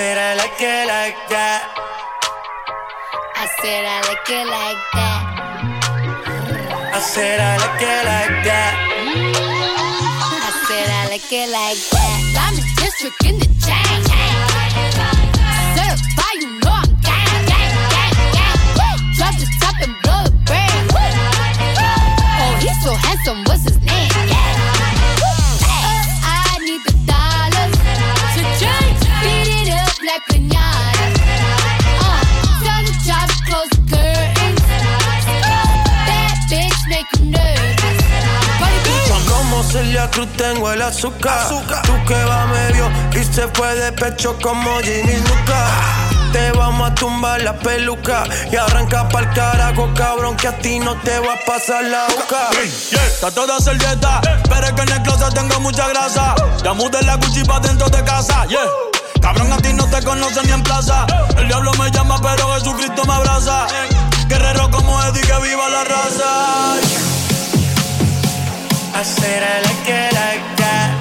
said I like it like that. I said I like it like that. I said I like it like that. I said I like it like that. I'm a district in the chain. Serve by you know I'm gang, gang, gang, gang. Drop the top and blow the brand. Oh, he's so handsome, what's his name? Yeah. Uh, Como Celia Cruz tengo el azúcar. azúcar. Tú que va medio y se fue de pecho como Ginny Luca. Te vamos a tumbar la peluca y arranca pa'l carajo, cabrón, que a ti no te va a pasar la boca. Está toda servieta, yeah. pero que en el closet tengo mucha grasa. Ya mudé la cuchipa dentro de casa, yeah. Cabrón, a ti no te conocen ni en plaza. El diablo me llama, pero Jesucristo me abraza. Guerrero como Eddie, que viva la raza. I said I like it.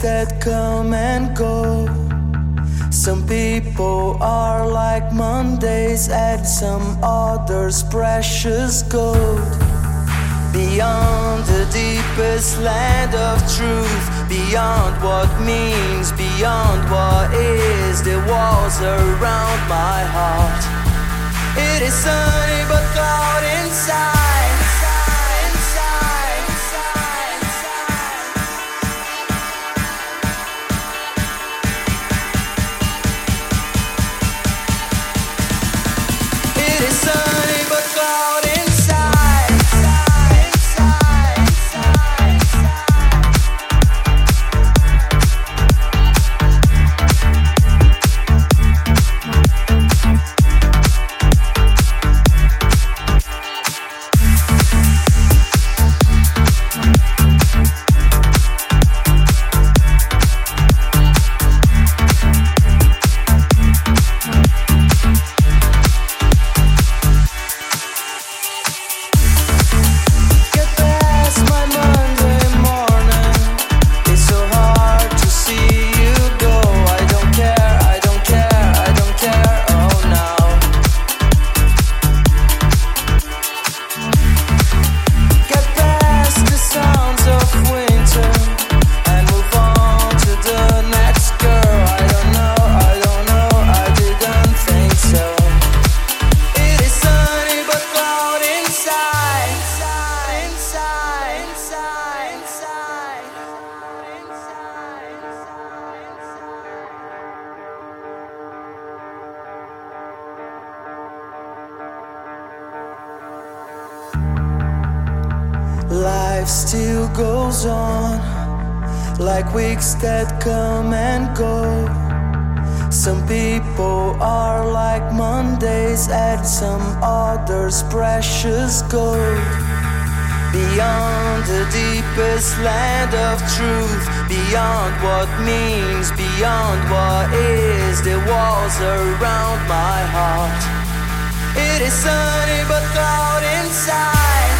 That come and go. Some people are like Mondays, and some others precious gold. Beyond the deepest land of truth, beyond what means, beyond what is, the walls around my heart. It is sunny but cloud inside. That come and go. Some people are like Mondays, and some others precious gold. Beyond the deepest land of truth, beyond what means, beyond what is, the walls around my heart. It is sunny but cloud inside.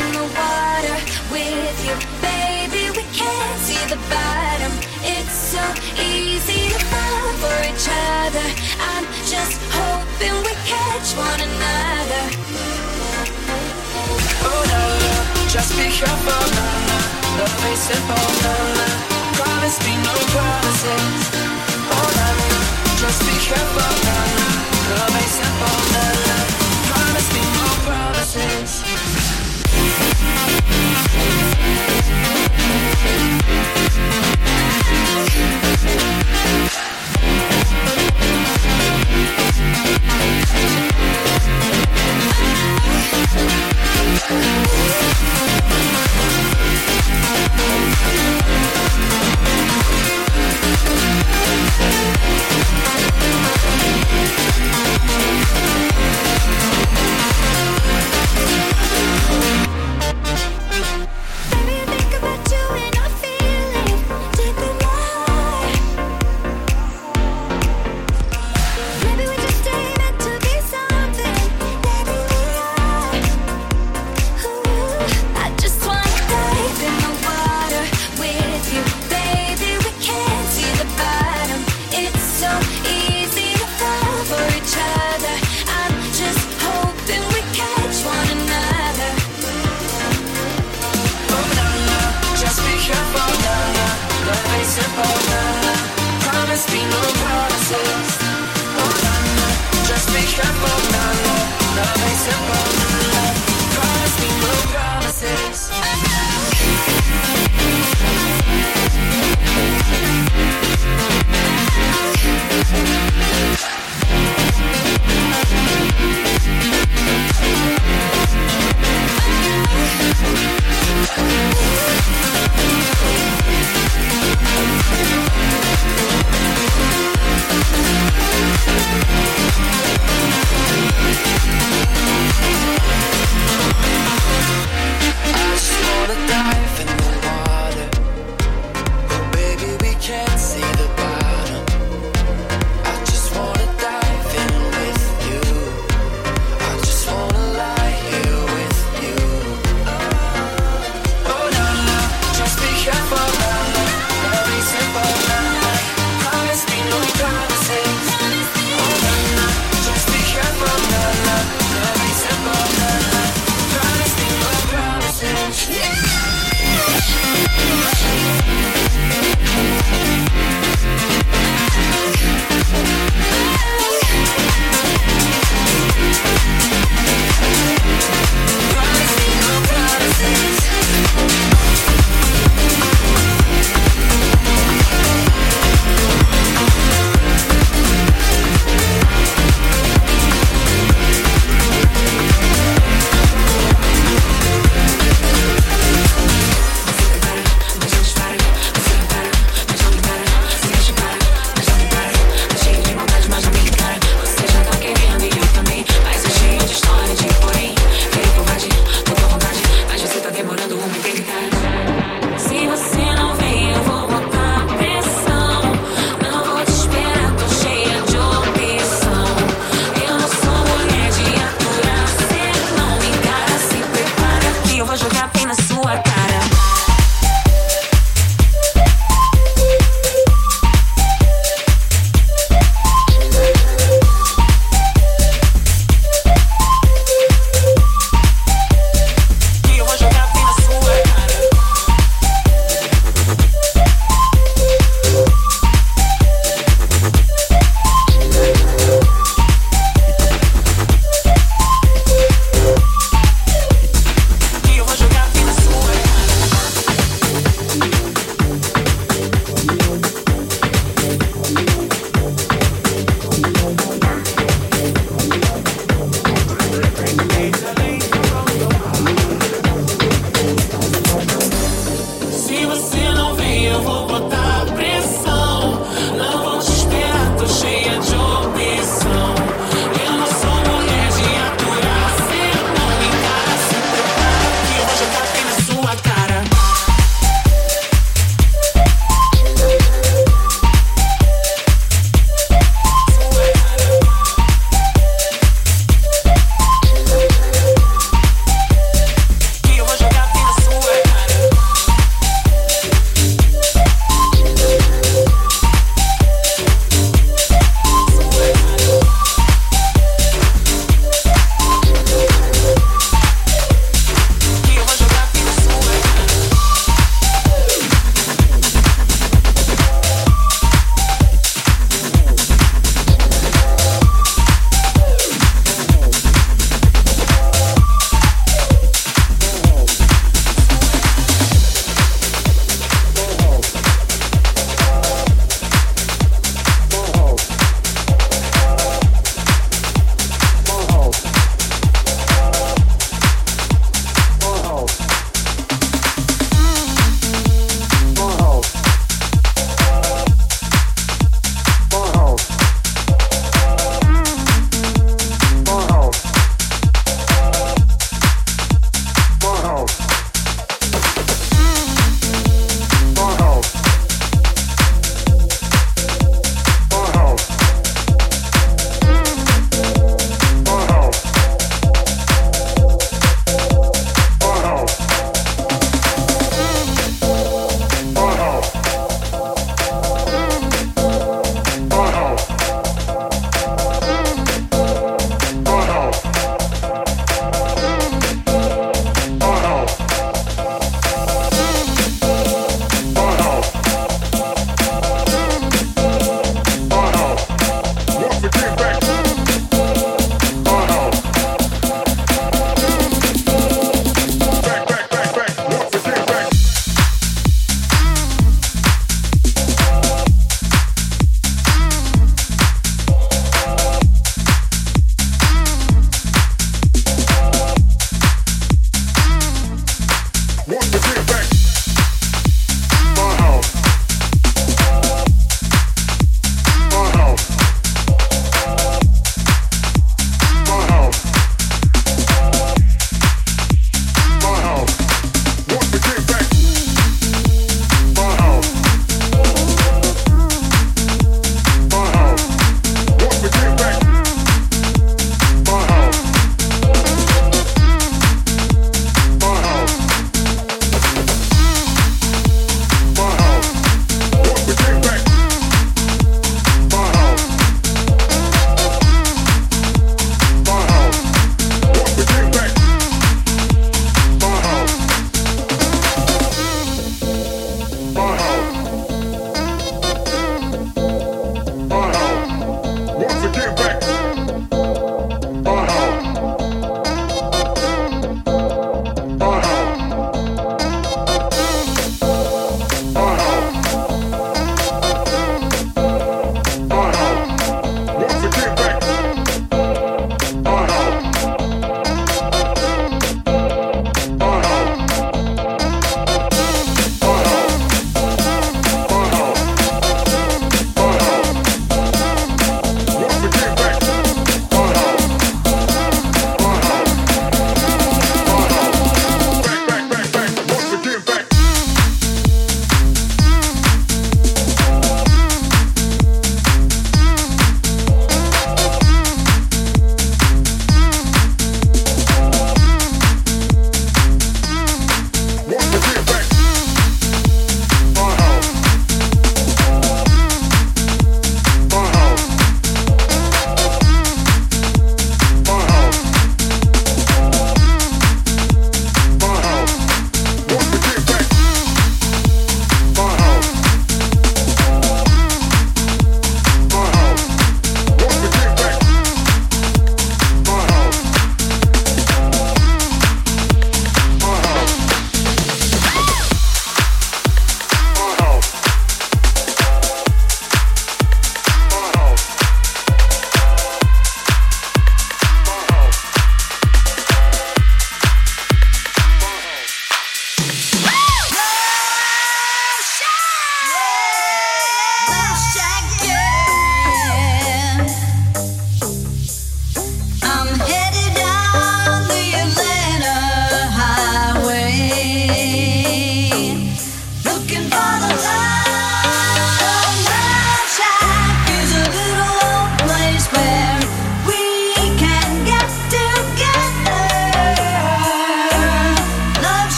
in the water with you, baby. We can't see the bottom. It's so easy to fall for each other. I'm just hoping we catch one another. Oh just be careful. Love ain't simple. Promise me no promises. Oh la just be careful. Love ain't simple. Promise me no promises. Thank.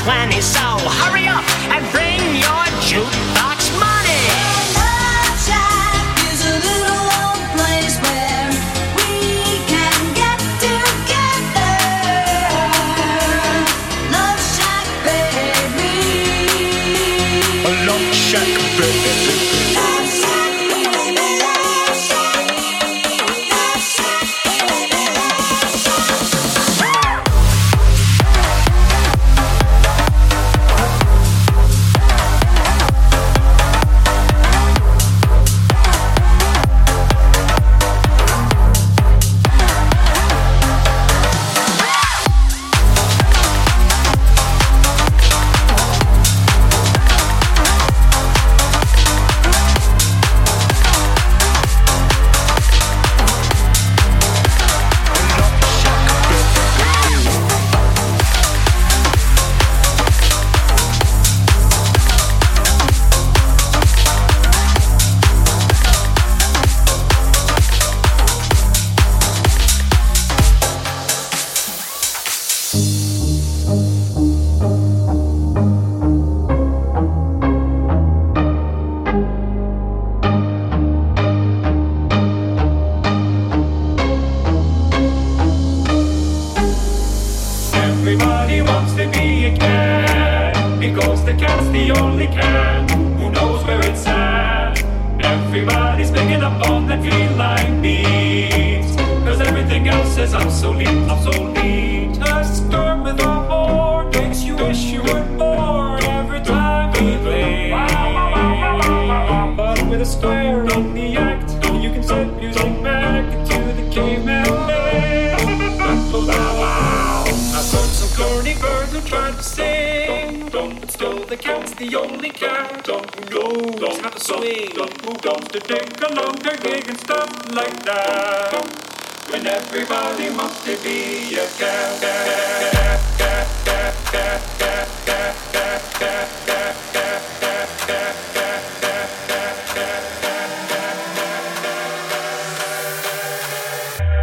20 songs. wish you were born every time play. But with a square in the act, you can music back the caveman days. I heard some corny who tried to sing, the cat's the only cat how to swing. Take gig and like that? When everybody wants to be a cat, cat, cat, cat, cat, cat.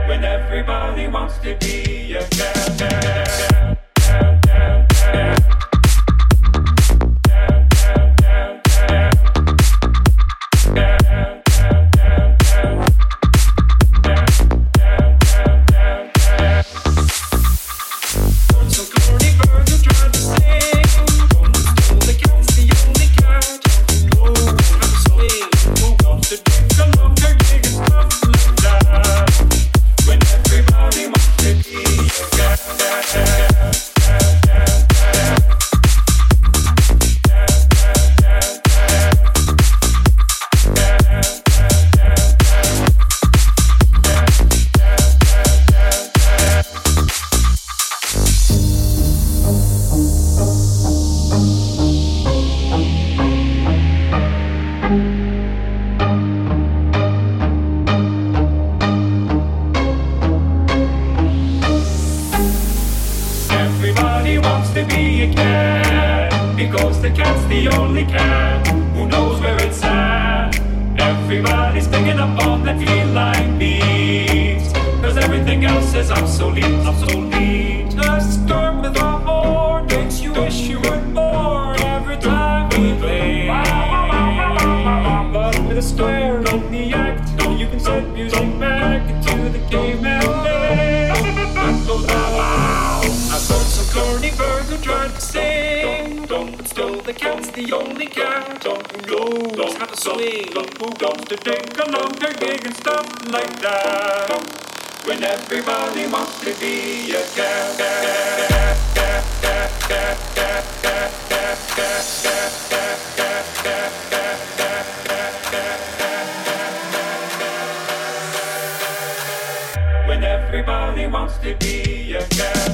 When everybody wants to be a girl. the only guy. Don't go. Don't have a swing. Who wants to take a longer gig and stuff like that? When everybody wants to be a cat. When everybody wants to be a cat.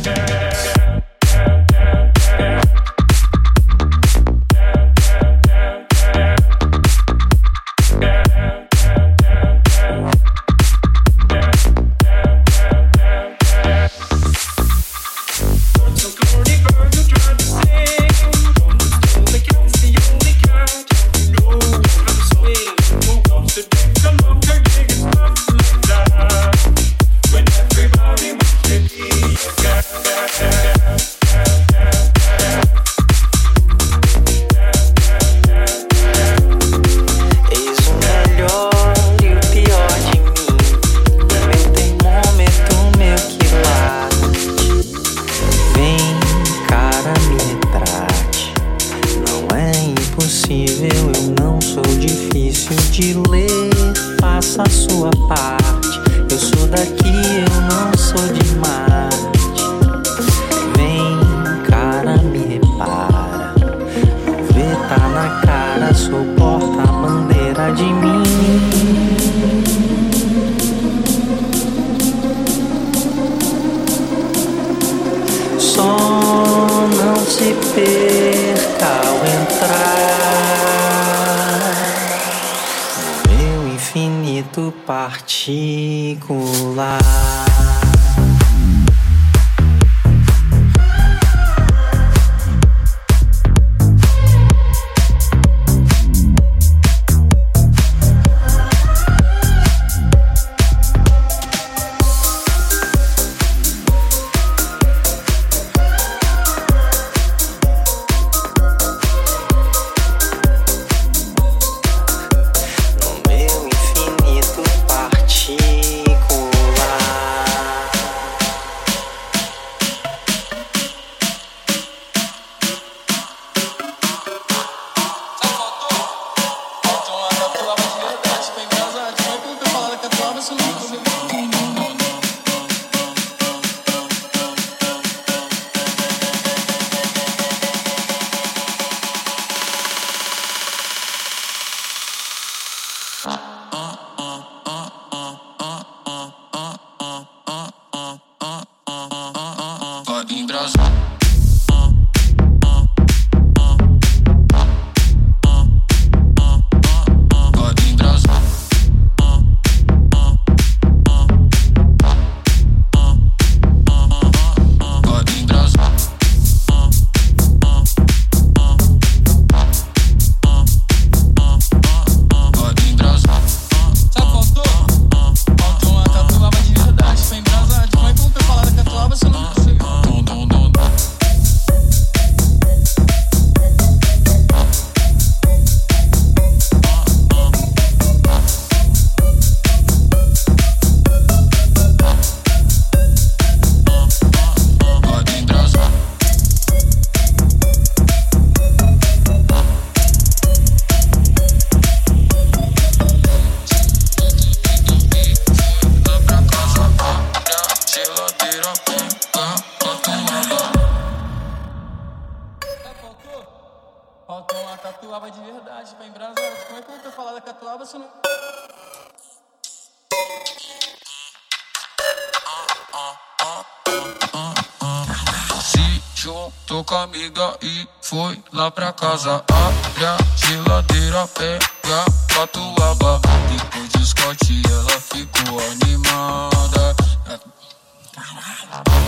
Fui lá pra casa, abre a geladeira, pega a catuaba. Depois do Scott, ela ficou animada.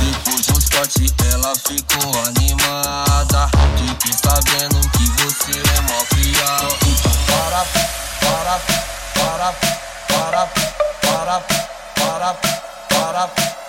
Depois do Scott, ela ficou animada. Fiquei sabendo que você é mó criado. Para, para, para, para, para, para, para, para.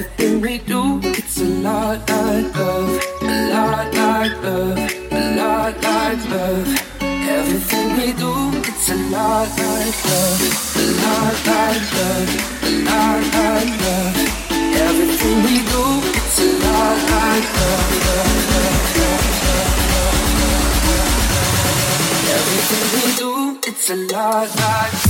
everything we do. It's a lot like love, a lot like love, a lot like love. Everything we do, it's a lot like love, a lot like love, a lot like love. Everything we do, it's a lot like love, love, love, love, love. Everything we do, it's a lot like.